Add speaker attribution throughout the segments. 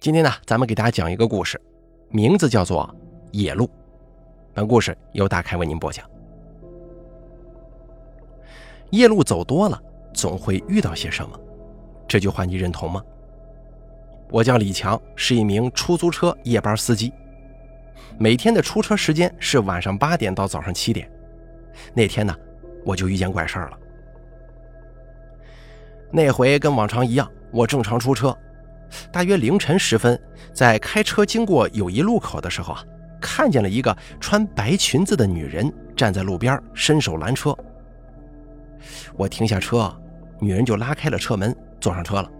Speaker 1: 今天呢，咱们给大家讲一个故事，名字叫做《野路》。本故事由大开为您播讲。夜路走多了，总会遇到些什么？这句话你认同吗？我叫李强，是一名出租车夜班司机，每天的出车时间是晚上八点到早上七点。那天呢，我就遇见怪事儿了。那回跟往常一样，我正常出车。大约凌晨时分，在开车经过友谊路口的时候啊，看见了一个穿白裙子的女人站在路边，伸手拦车。我停下车，女人就拉开了车门，坐上车了。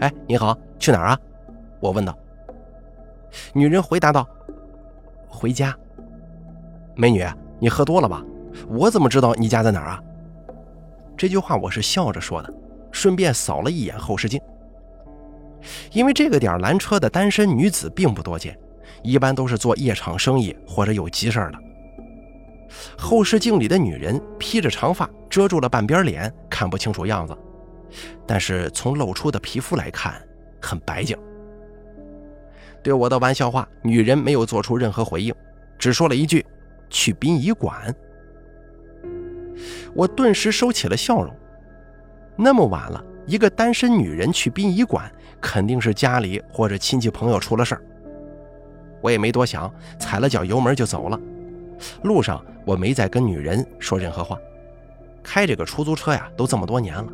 Speaker 1: 哎，你好，去哪儿啊？我问道。女人回答道：“回家。”美女，你喝多了吧？我怎么知道你家在哪儿啊？这句话我是笑着说的，顺便扫了一眼后视镜。因为这个点拦车的单身女子并不多见，一般都是做夜场生意或者有急事儿的。后视镜里的女人披着长发，遮住了半边脸，看不清楚样子，但是从露出的皮肤来看，很白净。对我的玩笑话，女人没有做出任何回应，只说了一句：“去殡仪馆。”我顿时收起了笑容。那么晚了。一个单身女人去殡仪馆，肯定是家里或者亲戚朋友出了事儿。我也没多想，踩了脚油门就走了。路上我没再跟女人说任何话。开这个出租车呀，都这么多年了，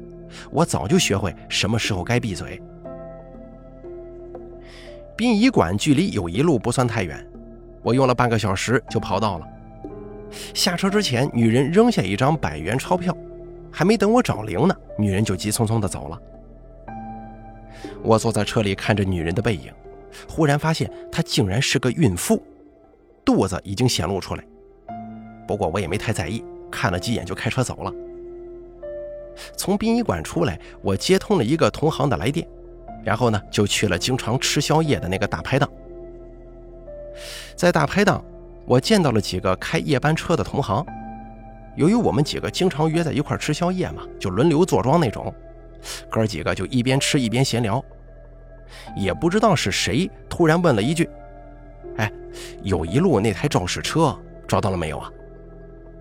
Speaker 1: 我早就学会什么时候该闭嘴。殡仪馆距离友谊路不算太远，我用了半个小时就跑到了。下车之前，女人扔下一张百元钞票。还没等我找零呢，女人就急匆匆地走了。我坐在车里看着女人的背影，忽然发现她竟然是个孕妇，肚子已经显露出来。不过我也没太在意，看了几眼就开车走了。从殡仪馆出来，我接通了一个同行的来电，然后呢就去了经常吃宵夜的那个大排档。在大排档，我见到了几个开夜班车的同行。由于我们几个经常约在一块吃宵夜嘛，就轮流坐庄那种，哥几个就一边吃一边闲聊。也不知道是谁突然问了一句：“哎，友谊路那台肇事车找到了没有啊？”“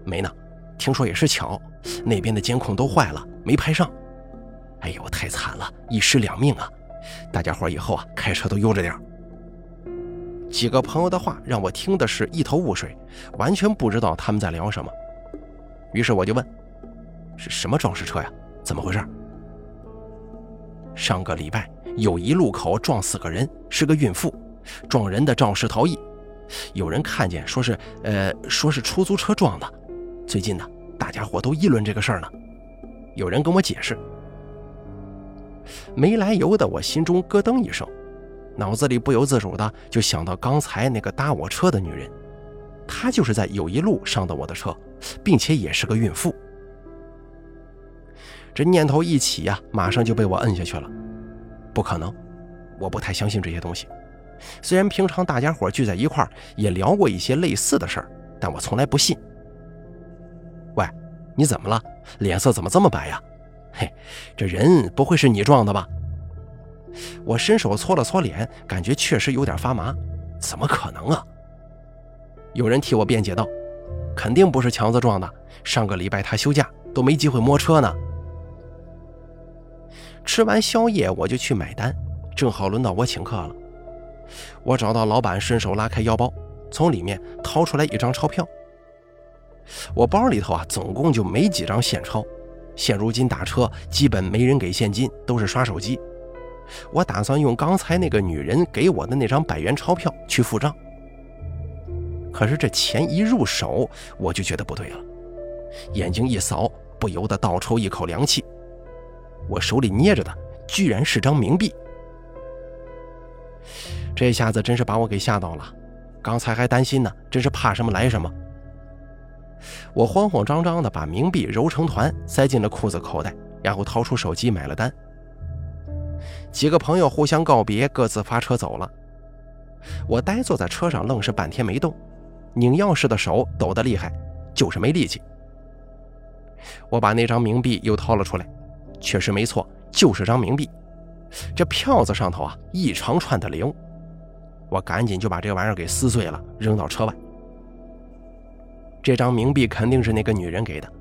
Speaker 1: 没呢，听说也是巧，那边的监控都坏了，没拍上。”“哎呦，太惨了，一尸两命啊！大家伙以后啊开车都悠着点。”几个朋友的话让我听的是一头雾水，完全不知道他们在聊什么。于是我就问：“是什么肇事车呀？怎么回事？”上个礼拜友谊路口撞死个人，是个孕妇，撞人的肇事逃逸，有人看见说是呃说是出租车撞的。最近呢，大家伙都议论这个事儿呢。有人跟我解释，没来由的我心中咯噔一声，脑子里不由自主的就想到刚才那个搭我车的女人。她就是在友谊路上的我的车，并且也是个孕妇。这念头一起呀，马上就被我摁下去了。不可能，我不太相信这些东西。虽然平常大家伙聚在一块儿也聊过一些类似的事儿，但我从来不信。喂，你怎么了？脸色怎么这么白呀？嘿，这人不会是你撞的吧？我伸手搓了搓脸，感觉确实有点发麻。怎么可能啊？有人替我辩解道：“肯定不是强子撞的，上个礼拜他休假都没机会摸车呢。”吃完宵夜我就去买单，正好轮到我请客了。我找到老板，顺手拉开腰包，从里面掏出来一张钞票。我包里头啊，总共就没几张现钞，现如今打车基本没人给现金，都是刷手机。我打算用刚才那个女人给我的那张百元钞票去付账。可是这钱一入手，我就觉得不对了，眼睛一扫，不由得倒抽一口凉气。我手里捏着的，居然是张冥币。这下子真是把我给吓到了，刚才还担心呢，真是怕什么来什么。我慌慌张张的把冥币揉成团，塞进了裤子口袋，然后掏出手机买了单。几个朋友互相告别，各自发车走了。我呆坐在车上，愣是半天没动。拧钥匙的手抖得厉害，就是没力气。我把那张冥币又掏了出来，确实没错，就是张冥币。这票子上头啊一长串的零，我赶紧就把这玩意儿给撕碎了，扔到车外。这张冥币肯定是那个女人给的，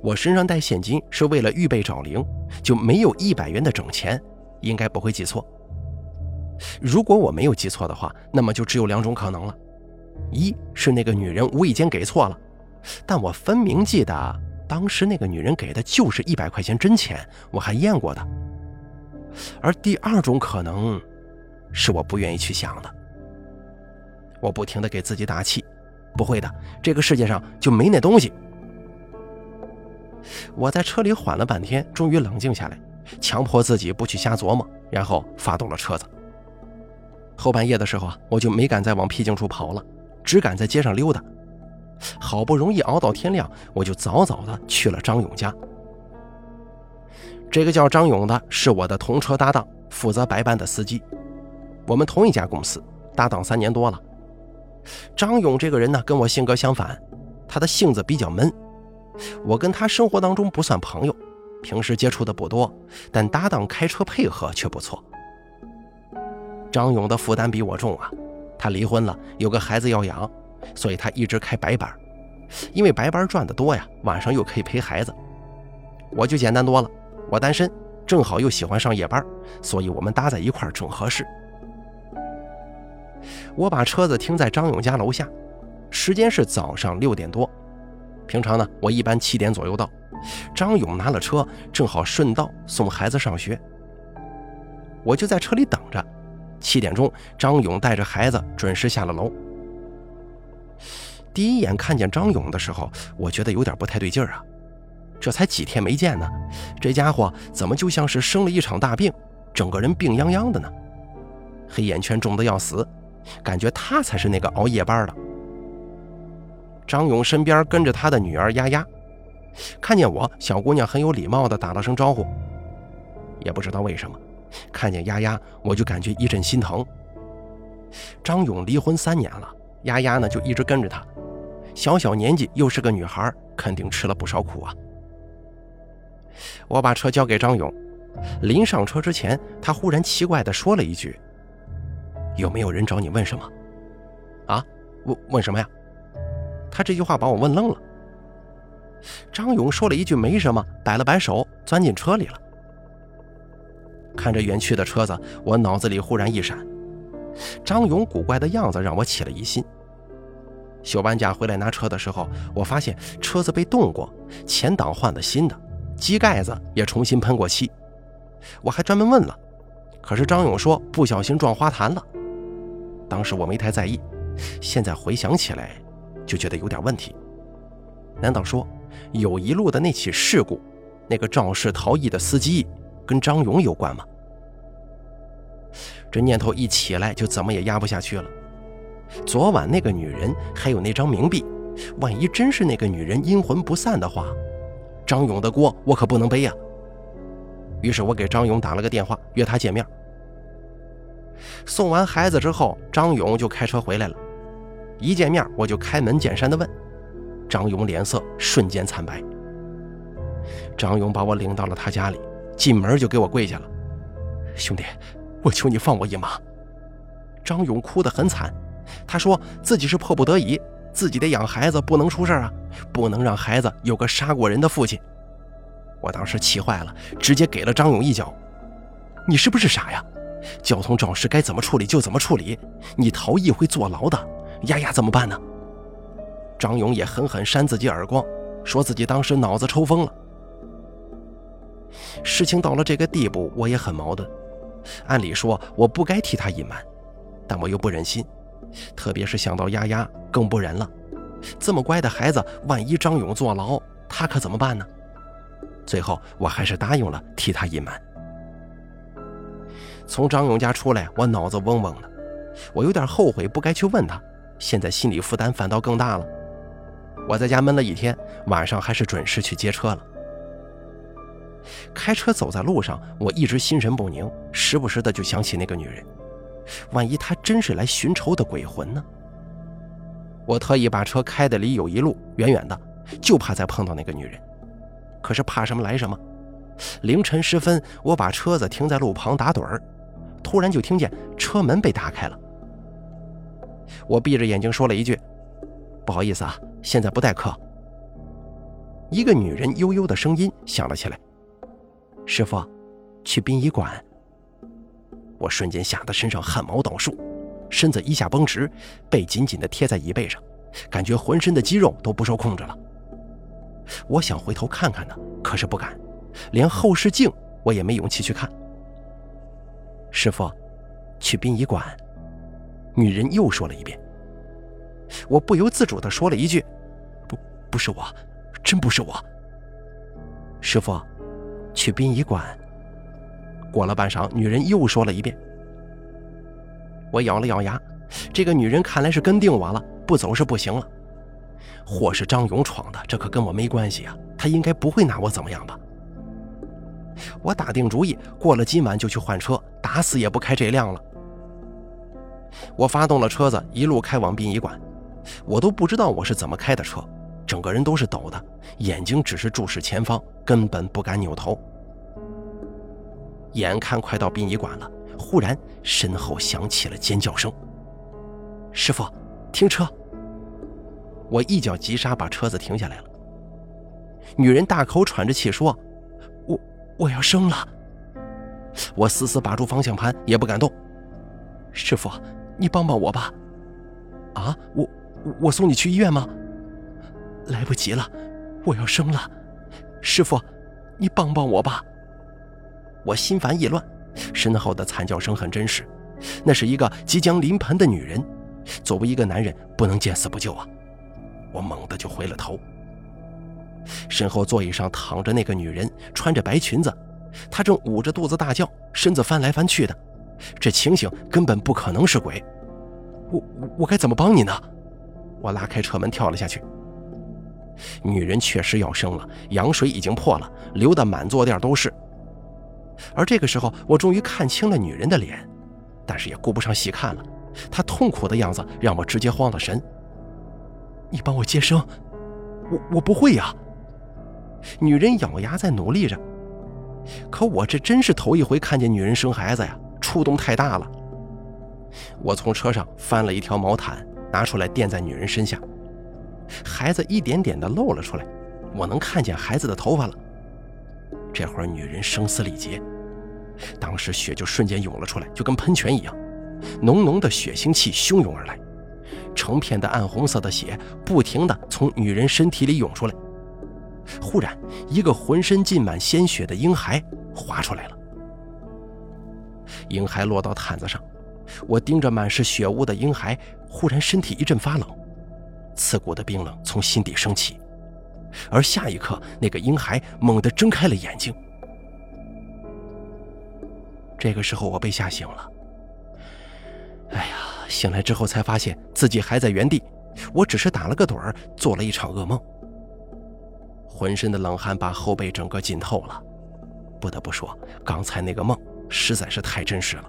Speaker 1: 我身上带现金是为了预备找零，就没有一百元的整钱，应该不会记错。如果我没有记错的话，那么就只有两种可能了：一是那个女人无意间给错了，但我分明记得当时那个女人给的就是一百块钱真钱，我还验过的；而第二种可能，是我不愿意去想的。我不停的给自己打气。不会的，这个世界上就没那东西。我在车里缓了半天，终于冷静下来，强迫自己不去瞎琢磨，然后发动了车子。后半夜的时候啊，我就没敢再往僻静处跑了，只敢在街上溜达。好不容易熬到天亮，我就早早的去了张勇家。这个叫张勇的是我的同车搭档，负责白班的司机。我们同一家公司，搭档三年多了。张勇这个人呢，跟我性格相反，他的性子比较闷。我跟他生活当中不算朋友，平时接触的不多，但搭档开车配合却不错。张勇的负担比我重啊，他离婚了，有个孩子要养，所以他一直开白班，因为白班赚得多呀，晚上又可以陪孩子。我就简单多了，我单身，正好又喜欢上夜班，所以我们搭在一块儿正合适。我把车子停在张勇家楼下，时间是早上六点多。平常呢，我一般七点左右到。张勇拿了车，正好顺道送孩子上学。我就在车里等着。七点钟，张勇带着孩子准时下了楼。第一眼看见张勇的时候，我觉得有点不太对劲儿啊。这才几天没见呢，这家伙怎么就像是生了一场大病，整个人病殃殃的呢？黑眼圈重的要死。感觉他才是那个熬夜班的。张勇身边跟着他的女儿丫丫，看见我，小姑娘很有礼貌的打了声招呼。也不知道为什么，看见丫丫我就感觉一阵心疼。张勇离婚三年了，丫丫呢就一直跟着他，小小年纪又是个女孩，肯定吃了不少苦啊。我把车交给张勇，临上车之前，他忽然奇怪的说了一句。有没有人找你问什么？啊，问问什么呀？他这句话把我问愣了。张勇说了一句“没什么”，摆了摆手，钻进车里了。看着远去的车子，我脑子里忽然一闪，张勇古怪的样子让我起了疑心。休完假回来拿车的时候，我发现车子被动过，前挡换的新的，机盖子也重新喷过漆。我还专门问了，可是张勇说不小心撞花坛了。当时我没太在意，现在回想起来，就觉得有点问题。难道说友谊路的那起事故，那个肇事逃逸的司机跟张勇有关吗？这念头一起来，就怎么也压不下去了。昨晚那个女人，还有那张冥币，万一真是那个女人阴魂不散的话，张勇的锅我可不能背呀。于是我给张勇打了个电话，约他见面。送完孩子之后，张勇就开车回来了。一见面，我就开门见山的问：“张勇，脸色瞬间惨白。”张勇把我领到了他家里，进门就给我跪下了：“兄弟，我求你放我一马！”张勇哭得很惨，他说自己是迫不得已，自己得养孩子，不能出事啊，不能让孩子有个杀过人的父亲。我当时气坏了，直接给了张勇一脚：“你是不是傻呀？”交通肇事该怎么处理就怎么处理，你逃逸会坐牢的。丫丫怎么办呢？张勇也狠狠扇自己耳光，说自己当时脑子抽风了。事情到了这个地步，我也很矛盾。按理说我不该替他隐瞒，但我又不忍心，特别是想到丫丫，更不忍了。这么乖的孩子，万一张勇坐牢，他可怎么办呢？最后，我还是答应了替他隐瞒。从张勇家出来，我脑子嗡嗡的，我有点后悔不该去问他，现在心理负担反倒更大了。我在家闷了一天，晚上还是准时去接车了。开车走在路上，我一直心神不宁，时不时的就想起那个女人，万一他真是来寻仇的鬼魂呢？我特意把车开的离友谊路远远的，就怕再碰到那个女人。可是怕什么来什么，凌晨时分，我把车子停在路旁打盹儿，突然就听见车门被打开了。我闭着眼睛说了一句：“不好意思啊，现在不待客。”一个女人悠悠的声音响了起来：“师傅，去殡仪馆。”我瞬间吓得身上汗毛倒竖，身子一下绷直，背紧紧地贴在椅背上，感觉浑身的肌肉都不受控制了。我想回头看看呢，可是不敢，连后视镜我也没勇气去看。师傅，去殡仪馆。女人又说了一遍。我不由自主地说了一句：“不，不是我，真不是我。”师傅，去殡仪馆。过了半晌，女人又说了一遍。我咬了咬牙，这个女人看来是跟定我了，不走是不行了。祸是张勇闯的，这可跟我没关系啊，他应该不会拿我怎么样吧？我打定主意，过了今晚就去换车，打死也不开这辆了。我发动了车子，一路开往殡仪馆。我都不知道我是怎么开的车，整个人都是抖的，眼睛只是注视前方，根本不敢扭头。眼看快到殡仪馆了，忽然身后响起了尖叫声。师傅，停车！我一脚急刹，把车子停下来了。女人大口喘着气说：“我我要生了。”我死死把住方向盘，也不敢动。师傅，你帮帮我吧！啊，我我送你去医院吗？来不及了，我要生了。师傅，你帮帮我吧！我心烦意乱，身后的惨叫声很真实，那是一个即将临盆的女人。作为一个男人，不能见死不救啊！我猛地就回了头。身后座椅上躺着那个女人，穿着白裙子，她正捂着肚子大叫，身子翻来翻去的。这情形根本不可能是鬼。我我该怎么帮你呢？我拉开车门跳了下去。女人确实要生了，羊水已经破了，流得满坐垫都是。而这个时候，我终于看清了女人的脸，但是也顾不上细看了。她痛苦的样子让我直接慌了神。你帮我接生，我我不会呀。女人咬牙在努力着，可我这真是头一回看见女人生孩子呀，触动太大了。我从车上翻了一条毛毯，拿出来垫在女人身下，孩子一点点的露了出来，我能看见孩子的头发了。这会儿女人声嘶力竭，当时血就瞬间涌了出来，就跟喷泉一样，浓浓的血腥气汹涌而来，成片的暗红色的血不停地从女人身体里涌出来。忽然，一个浑身浸满鲜血的婴孩滑出来了，婴孩落到毯子上，我盯着满是血污的婴孩，忽然身体一阵发冷，刺骨的冰冷从心底升起。而下一刻，那个婴孩猛地睁开了眼睛。这个时候，我被吓醒了。哎呀，醒来之后才发现自己还在原地，我只是打了个盹儿，做了一场噩梦。浑身的冷汗把后背整个浸透了。不得不说，刚才那个梦实在是太真实了。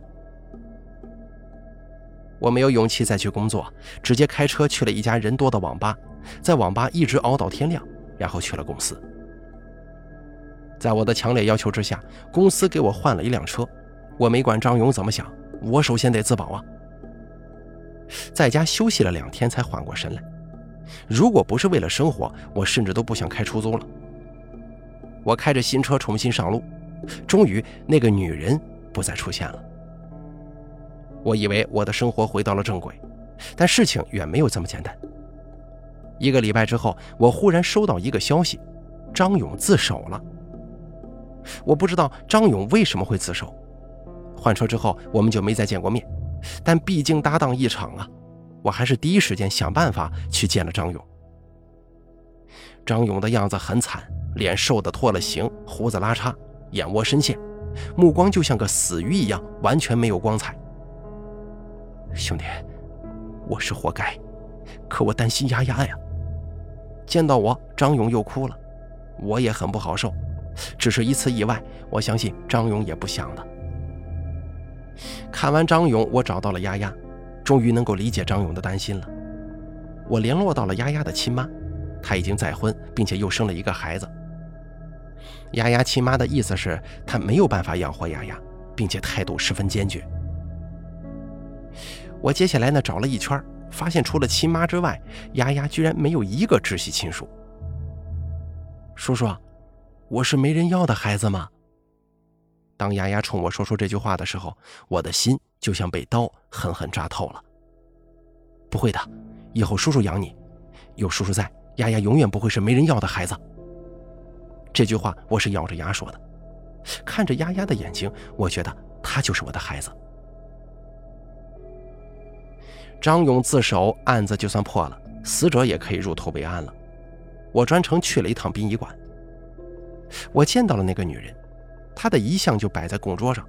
Speaker 1: 我没有勇气再去工作，直接开车去了一家人多的网吧，在网吧一直熬到天亮。然后去了公司，在我的强烈要求之下，公司给我换了一辆车。我没管张勇怎么想，我首先得自保啊。在家休息了两天才缓过神来。如果不是为了生活，我甚至都不想开出租了。我开着新车重新上路，终于那个女人不再出现了。我以为我的生活回到了正轨，但事情远没有这么简单。一个礼拜之后，我忽然收到一个消息：张勇自首了。我不知道张勇为什么会自首。换车之后，我们就没再见过面。但毕竟搭档一场啊，我还是第一时间想办法去见了张勇。张勇的样子很惨，脸瘦得脱了形，胡子拉碴，眼窝深陷，目光就像个死鱼一样，完全没有光彩。兄弟，我是活该，可我担心丫丫呀。见到我，张勇又哭了，我也很不好受。只是一次意外，我相信张勇也不想的。看完张勇，我找到了丫丫，终于能够理解张勇的担心了。我联络到了丫丫的亲妈，她已经再婚，并且又生了一个孩子。丫丫亲妈的意思是，她没有办法养活丫丫，并且态度十分坚决。我接下来呢找了一圈，发现除了亲妈之外，丫丫居然没有一个直系亲属。叔叔，我是没人要的孩子吗？当丫丫冲我说出这句话的时候，我的心就像被刀狠狠扎透了。不会的，以后叔叔养你，有叔叔在，丫丫永远不会是没人要的孩子。这句话我是咬着牙说的，看着丫丫的眼睛，我觉得她就是我的孩子。张勇自首，案子就算破了，死者也可以入土为安了。我专程去了一趟殡仪馆，我见到了那个女人。她的遗像就摆在供桌上，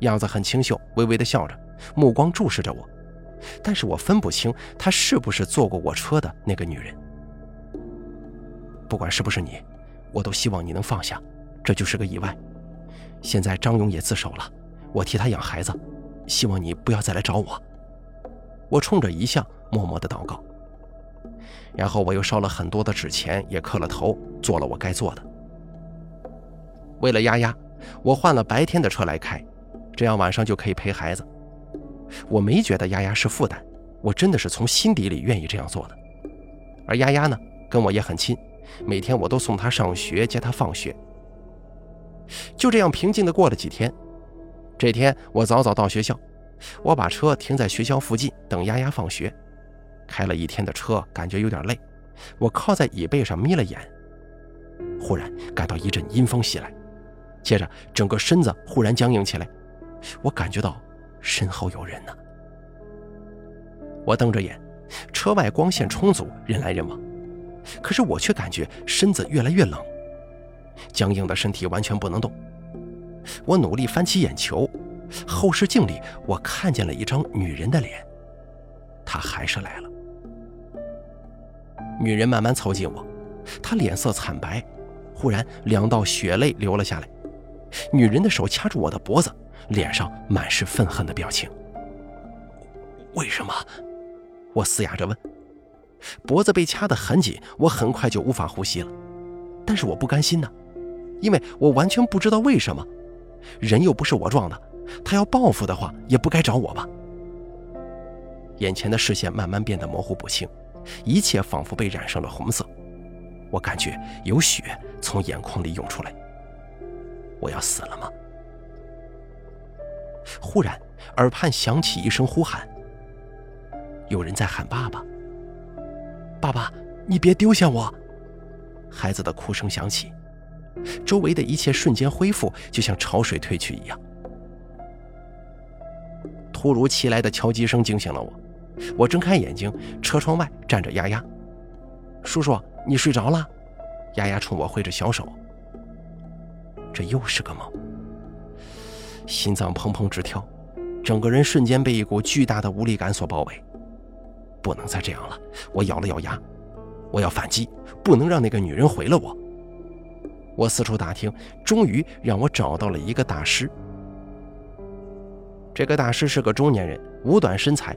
Speaker 1: 样子很清秀，微微的笑着，目光注视着我。但是我分不清她是不是坐过我车的那个女人。不管是不是你，我都希望你能放下，这就是个意外。现在张勇也自首了，我替他养孩子，希望你不要再来找我。我冲着遗像默默的祷告，然后我又烧了很多的纸钱，也磕了头，做了我该做的。为了丫丫，我换了白天的车来开，这样晚上就可以陪孩子。我没觉得丫丫是负担，我真的是从心底里愿意这样做的。而丫丫呢，跟我也很亲，每天我都送她上学，接她放学。就这样平静的过了几天。这天我早早到学校，我把车停在学校附近等丫丫放学。开了一天的车，感觉有点累，我靠在椅背上眯了眼，忽然感到一阵阴风袭来。接着，整个身子忽然僵硬起来，我感觉到身后有人呢。我瞪着眼，车外光线充足，人来人往，可是我却感觉身子越来越冷，僵硬的身体完全不能动。我努力翻起眼球，后视镜里我看见了一张女人的脸，她还是来了。女人慢慢凑近我，她脸色惨白，忽然两道血泪流了下来。女人的手掐住我的脖子，脸上满是愤恨的表情。为什么？我嘶哑着问。脖子被掐得很紧，我很快就无法呼吸了。但是我不甘心呢，因为我完全不知道为什么。人又不是我撞的，他要报复的话，也不该找我吧。眼前的视线慢慢变得模糊不清，一切仿佛被染上了红色。我感觉有血从眼眶里涌出来。我要死了吗？忽然，耳畔响起一声呼喊，有人在喊爸爸。爸爸，你别丢下我！孩子的哭声响起，周围的一切瞬间恢复，就像潮水退去一样。突如其来的敲击声惊醒了我，我睁开眼睛，车窗外站着丫丫。叔叔，你睡着了？丫丫冲我挥着小手。这又是个梦，心脏砰砰直跳，整个人瞬间被一股巨大的无力感所包围。不能再这样了！我咬了咬牙，我要反击，不能让那个女人毁了我。我四处打听，终于让我找到了一个大师。这个大师是个中年人，五短身材，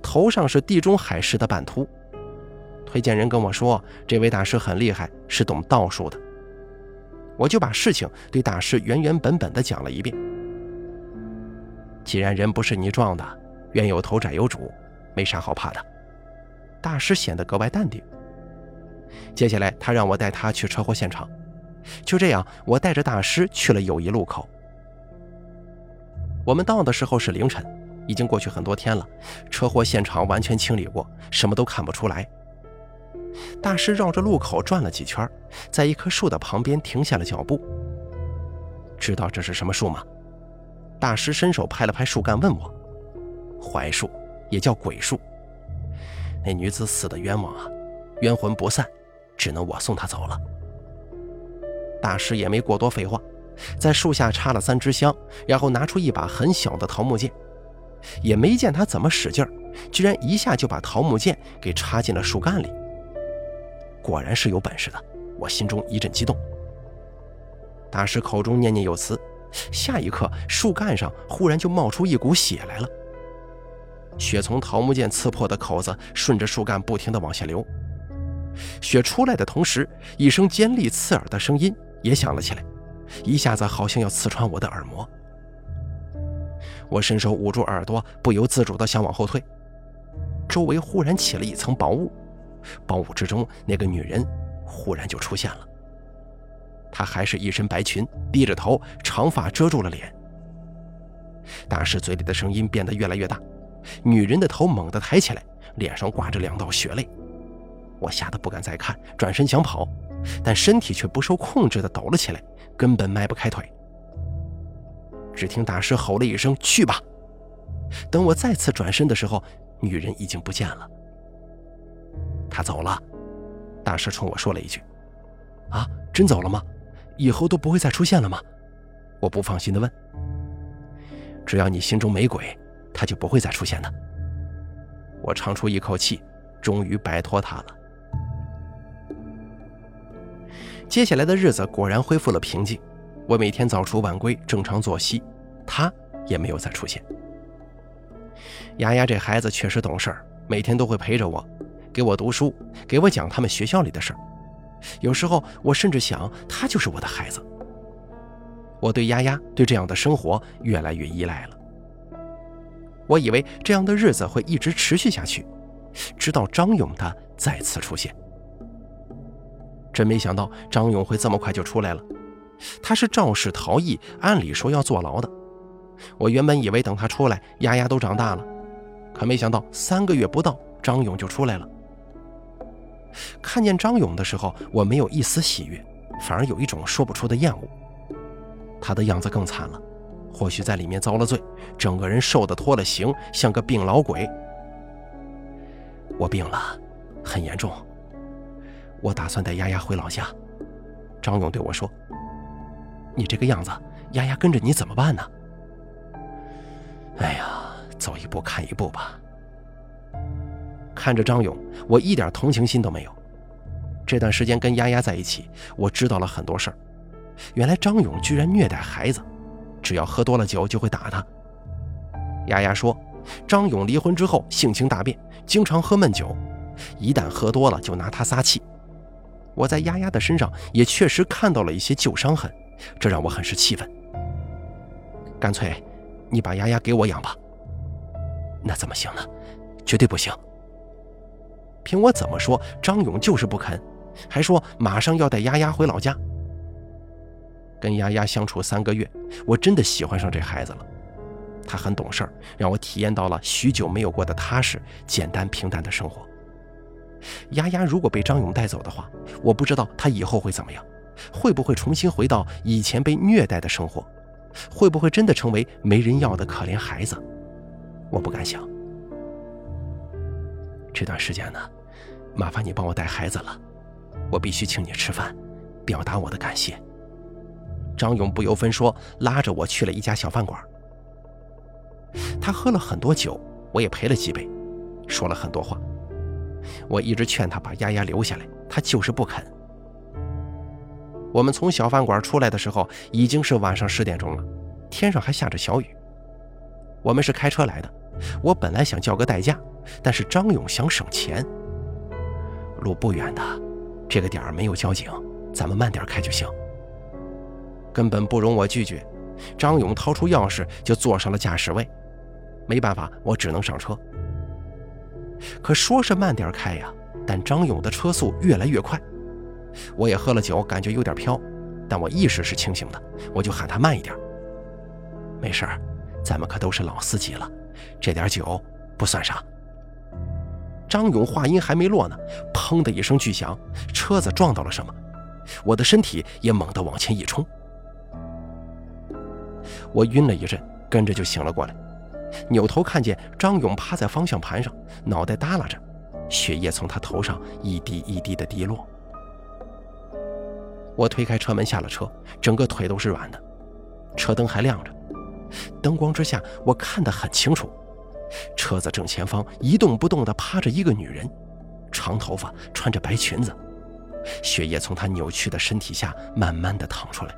Speaker 1: 头上是地中海式的半秃。推荐人跟我说，这位大师很厉害，是懂道术的。我就把事情对大师原原本本的讲了一遍。既然人不是你撞的，冤有头债有主，没啥好怕的。大师显得格外淡定。接下来，他让我带他去车祸现场。就这样，我带着大师去了友谊路口。我们到的时候是凌晨，已经过去很多天了，车祸现场完全清理过，什么都看不出来。大师绕着路口转了几圈，在一棵树的旁边停下了脚步。知道这是什么树吗？大师伸手拍了拍树干，问我：“槐树，也叫鬼树。那女子死的冤枉啊，冤魂不散，只能我送她走了。”大师也没过多废话，在树下插了三支香，然后拿出一把很小的桃木剑，也没见他怎么使劲儿，居然一下就把桃木剑给插进了树干里。果然是有本事的，我心中一阵激动。大师口中念念有词，下一刻树干上忽然就冒出一股血来了，血从桃木剑刺破的口子顺着树干不停地往下流。血出来的同时，一声尖利刺耳的声音也响了起来，一下子好像要刺穿我的耳膜。我伸手捂住耳朵，不由自主地想往后退。周围忽然起了一层薄雾，薄雾之中，那个女人忽然就出现了。她还是一身白裙，低着头，长发遮住了脸。大师嘴里的声音变得越来越大，女人的头猛地抬起来，脸上挂着两道血泪。我吓得不敢再看，转身想跑，但身体却不受控制地抖了起来，根本迈不开腿。只听大师吼了一声：“去吧！”等我再次转身的时候，女人已经不见了。她走了。大师冲我说了一句：“啊，真走了吗？以后都不会再出现了吗？”我不放心地问。“只要你心中没鬼，她就不会再出现的。”我长出一口气，终于摆脱她了。接下来的日子果然恢复了平静。我每天早出晚归，正常作息，他也没有再出现。丫丫这孩子确实懂事儿，每天都会陪着我，给我读书，给我讲他们学校里的事儿。有时候我甚至想，他就是我的孩子。我对丫丫对这样的生活越来越依赖了。我以为这样的日子会一直持续下去，直到张勇他再次出现。真没想到张勇会这么快就出来了。他是肇事逃逸，按理说要坐牢的。我原本以为等他出来，丫丫都长大了，可没想到三个月不到，张勇就出来了。看见张勇的时候，我没有一丝喜悦，反而有一种说不出的厌恶。他的样子更惨了，或许在里面遭了罪，整个人瘦得脱了形，像个病老鬼。我病了，很严重，我打算带丫丫回老家。张勇对我说。你这个样子，丫丫跟着你怎么办呢？哎呀，走一步看一步吧。看着张勇，我一点同情心都没有。这段时间跟丫丫在一起，我知道了很多事儿。原来张勇居然虐待孩子，只要喝多了酒就会打他。丫丫说，张勇离婚之后性情大变，经常喝闷酒，一旦喝多了就拿他撒气。我在丫丫的身上也确实看到了一些旧伤痕。这让我很是气愤。干脆，你把丫丫给我养吧。那怎么行呢？绝对不行。凭我怎么说，张勇就是不肯，还说马上要带丫丫回老家。跟丫丫相处三个月，我真的喜欢上这孩子了。他很懂事，让我体验到了许久没有过的踏实、简单、平淡的生活。丫丫如果被张勇带走的话，我不知道他以后会怎么样。会不会重新回到以前被虐待的生活？会不会真的成为没人要的可怜孩子？我不敢想。这段时间呢，麻烦你帮我带孩子了，我必须请你吃饭，表达我的感谢。张勇不由分说拉着我去了一家小饭馆。他喝了很多酒，我也陪了几杯，说了很多话。我一直劝他把丫丫留下来，他就是不肯。我们从小饭馆出来的时候，已经是晚上十点钟了，天上还下着小雨。我们是开车来的，我本来想叫个代驾，但是张勇想省钱。路不远的，这个点儿没有交警，咱们慢点开就行。根本不容我拒绝，张勇掏出钥匙就坐上了驾驶位。没办法，我只能上车。可说是慢点开呀，但张勇的车速越来越快。我也喝了酒，感觉有点飘，但我意识是清醒的，我就喊他慢一点。没事儿，咱们可都是老司机了，这点酒不算啥。张勇话音还没落呢，砰的一声巨响，车子撞到了什么，我的身体也猛地往前一冲，我晕了一阵，跟着就醒了过来，扭头看见张勇趴在方向盘上，脑袋耷拉着，血液从他头上一滴一滴的滴落。我推开车门下了车，整个腿都是软的，车灯还亮着，灯光之下我看得很清楚，车子正前方一动不动地趴着一个女人，长头发，穿着白裙子，血液从她扭曲的身体下慢慢地淌出来，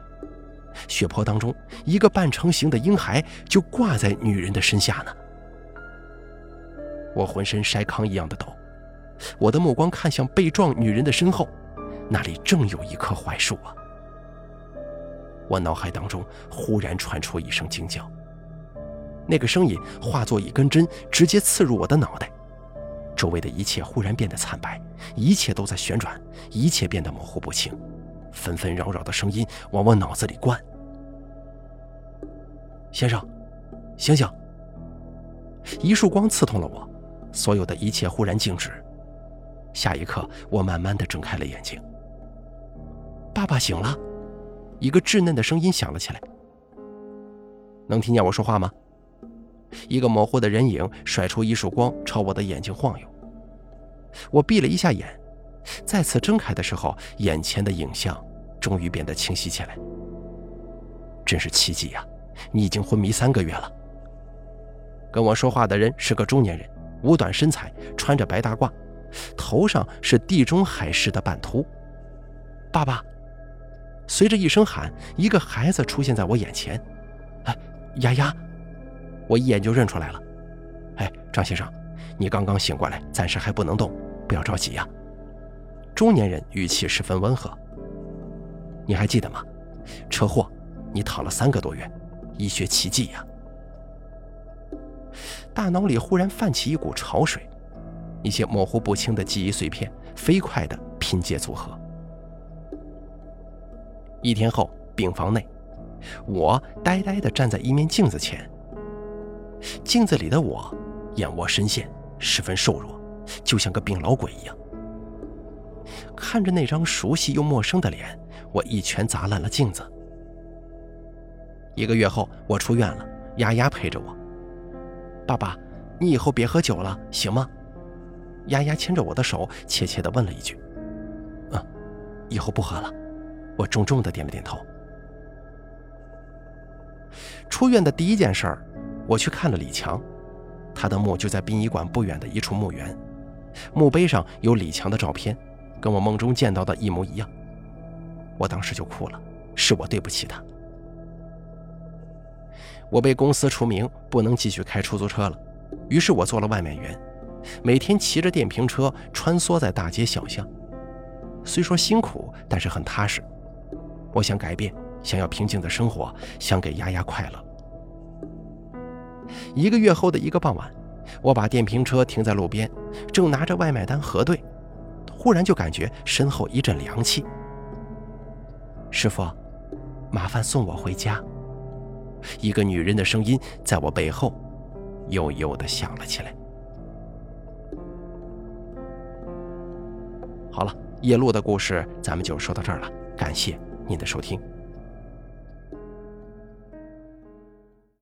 Speaker 1: 血泊当中一个半成型的婴孩就挂在女人的身下呢。我浑身筛糠一样的抖，我的目光看向被撞女人的身后。那里正有一棵槐树啊！我脑海当中忽然传出一声惊叫，那个声音化作一根针，直接刺入我的脑袋。周围的一切忽然变得惨白，一切都在旋转，一切变得模糊不清，纷纷扰扰的声音往我脑子里灌。先生，醒醒！一束光刺痛了我，所有的一切忽然静止。下一刻，我慢慢的睁开了眼睛。爸爸醒了，一个稚嫩的声音响了起来。能听见我说话吗？一个模糊的人影甩出一束光，朝我的眼睛晃悠。我闭了一下眼，再次睁开的时候，眼前的影像终于变得清晰起来。真是奇迹呀！你已经昏迷三个月了。跟我说话的人是个中年人，五短身材，穿着白大褂，头上是地中海式的半秃。爸爸，随着一声喊，一个孩子出现在我眼前。哎，丫丫。我一眼就认出来了，哎，张先生，你刚刚醒过来，暂时还不能动，不要着急呀。中年人语气十分温和。你还记得吗？车祸，你躺了三个多月，医学奇迹呀。大脑里忽然泛起一股潮水，一些模糊不清的记忆碎片飞快地拼接组合。一天后，病房内，我呆呆地站在一面镜子前。镜子里的我，眼窝深陷，十分瘦弱，就像个病老鬼一样。看着那张熟悉又陌生的脸，我一拳砸烂了镜子。一个月后，我出院了，丫丫陪着我。爸爸，你以后别喝酒了，行吗？丫丫牵着我的手，怯怯地问了一句：“嗯，以后不喝了。”我重重地点了点头。出院的第一件事儿。我去看了李强，他的墓就在殡仪馆不远的一处墓园，墓碑上有李强的照片，跟我梦中见到的一模一样。我当时就哭了，是我对不起他。我被公司除名，不能继续开出租车了，于是我做了外卖员，每天骑着电瓶车穿梭在大街小巷。虽说辛苦，但是很踏实。我想改变，想要平静的生活，想给丫丫快乐。一个月后的一个傍晚，我把电瓶车停在路边，正拿着外卖单核对，忽然就感觉身后一阵凉气。师傅，麻烦送我回家。一个女人的声音在我背后悠悠地响了起来。好了，夜路的故事咱们就说到这儿了，感谢您的收听。